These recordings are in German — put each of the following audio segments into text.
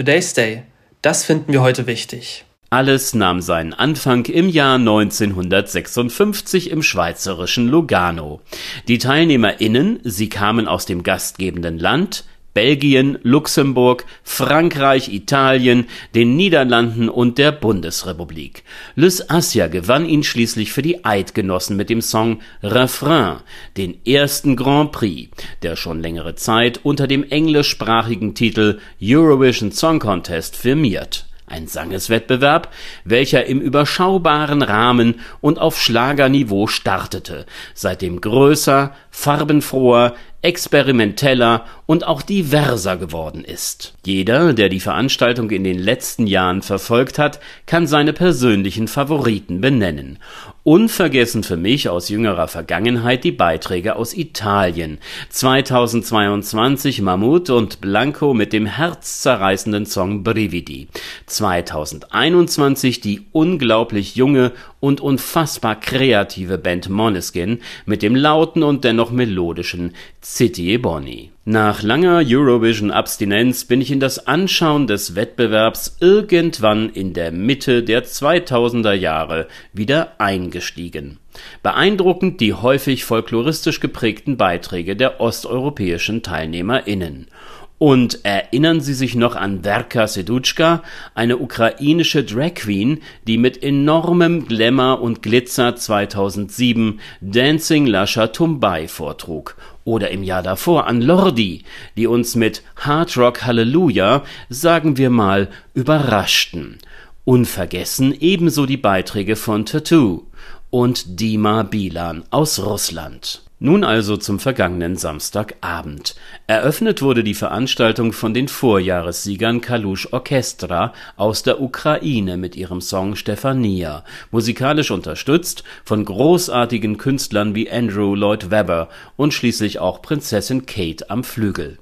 Today's Day. Das finden wir heute wichtig. Alles nahm seinen Anfang im Jahr 1956 im schweizerischen Lugano. Die TeilnehmerInnen, sie kamen aus dem gastgebenden Land, Belgien, Luxemburg, Frankreich, Italien, den Niederlanden und der Bundesrepublik. Lys Assia gewann ihn schließlich für die Eidgenossen mit dem Song Refrain, den ersten Grand Prix, der schon längere Zeit unter dem englischsprachigen Titel Eurovision Song Contest firmiert ein Sangeswettbewerb, welcher im überschaubaren Rahmen und auf Schlagerniveau startete, seitdem größer, farbenfroher, experimenteller und auch diverser geworden ist. Jeder, der die Veranstaltung in den letzten Jahren verfolgt hat, kann seine persönlichen Favoriten benennen. Unvergessen für mich aus jüngerer Vergangenheit die Beiträge aus Italien. 2022 Mammut und Blanco mit dem herzzerreißenden Song Brividi. 2021 die unglaublich junge und unfassbar kreative Band Moneskin mit dem lauten und dennoch melodischen City Ebony. Nach langer Eurovision-Abstinenz bin ich in das Anschauen des Wettbewerbs irgendwann in der Mitte der 2000er Jahre wieder eingestiegen. Beeindruckend die häufig folkloristisch geprägten Beiträge der osteuropäischen TeilnehmerInnen. Und erinnern Sie sich noch an Verka Sedutschka, eine ukrainische Drag Queen, die mit enormem Glamour und Glitzer 2007 Dancing Lasha Tumbai vortrug oder im Jahr davor an Lordi, die uns mit Hard Rock Hallelujah, sagen wir mal, überraschten. Unvergessen ebenso die Beiträge von Tattoo und Dima Bilan aus Russland. Nun also zum vergangenen Samstagabend. Eröffnet wurde die Veranstaltung von den Vorjahressiegern Kalush Orchestra aus der Ukraine mit ihrem Song Stefania, musikalisch unterstützt von großartigen Künstlern wie Andrew Lloyd Webber und schließlich auch Prinzessin Kate am Flügel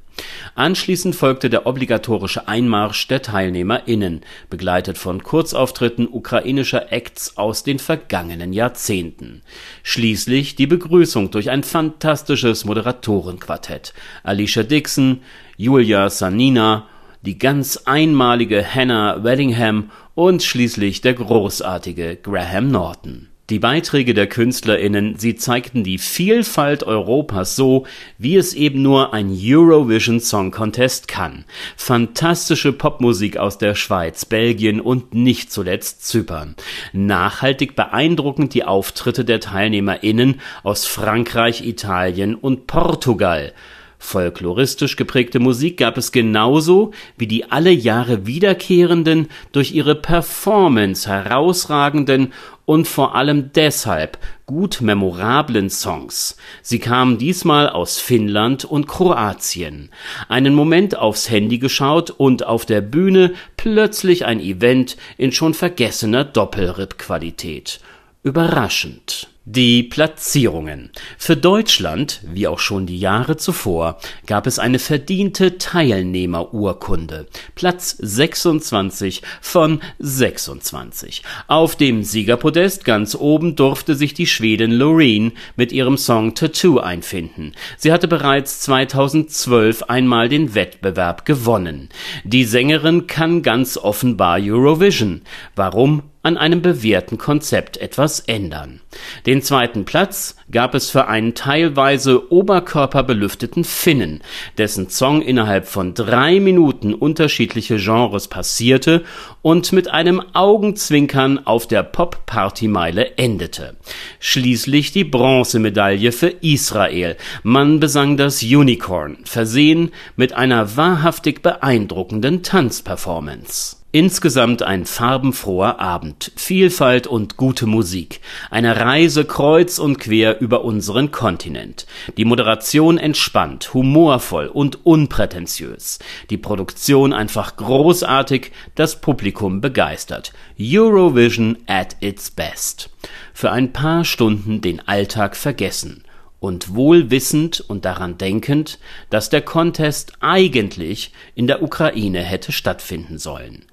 Anschließend folgte der obligatorische Einmarsch der TeilnehmerInnen, begleitet von Kurzauftritten ukrainischer Acts aus den vergangenen Jahrzehnten. Schließlich die Begrüßung durch ein fantastisches Moderatorenquartett: Alicia Dixon, Julia Sanina, die ganz einmalige Hannah Wellingham und schließlich der großartige Graham Norton die Beiträge der KünstlerInnen, sie zeigten die Vielfalt Europas so, wie es eben nur ein Eurovision Song Contest kann. Fantastische Popmusik aus der Schweiz, Belgien und nicht zuletzt Zypern. Nachhaltig beeindruckend die Auftritte der TeilnehmerInnen aus Frankreich, Italien und Portugal. Folkloristisch geprägte Musik gab es genauso wie die alle Jahre wiederkehrenden, durch ihre Performance herausragenden und vor allem deshalb gut memorablen Songs. Sie kamen diesmal aus Finnland und Kroatien. Einen Moment aufs Handy geschaut und auf der Bühne plötzlich ein Event in schon vergessener Doppelripp-Qualität. Überraschend. Die Platzierungen. Für Deutschland, wie auch schon die Jahre zuvor, gab es eine verdiente Teilnehmerurkunde. Platz 26 von 26. Auf dem Siegerpodest ganz oben durfte sich die Schwedin Loreen mit ihrem Song Tattoo einfinden. Sie hatte bereits 2012 einmal den Wettbewerb gewonnen. Die Sängerin kann ganz offenbar Eurovision. Warum? An einem bewährten Konzept etwas ändern. Den zweiten Platz gab es für einen teilweise oberkörperbelüfteten Finnen, dessen Song innerhalb von drei Minuten unterschiedliche Genres passierte und mit einem Augenzwinkern auf der Pop-Party-Meile endete. Schließlich die Bronzemedaille für Israel. Man besang das Unicorn, versehen mit einer wahrhaftig beeindruckenden Tanzperformance. Insgesamt ein farbenfroher Abend, Vielfalt und gute Musik, eine Reise kreuz und quer über unseren Kontinent. Die Moderation entspannt, humorvoll und unprätentiös. Die Produktion einfach großartig, das Publikum begeistert. Eurovision at its best. Für ein paar Stunden den Alltag vergessen und wohl wissend und daran denkend, dass der Contest eigentlich in der Ukraine hätte stattfinden sollen.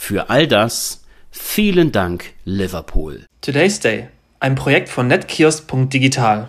Für all das vielen Dank, Liverpool. Today's Day, ein Projekt von netkiosk.digital.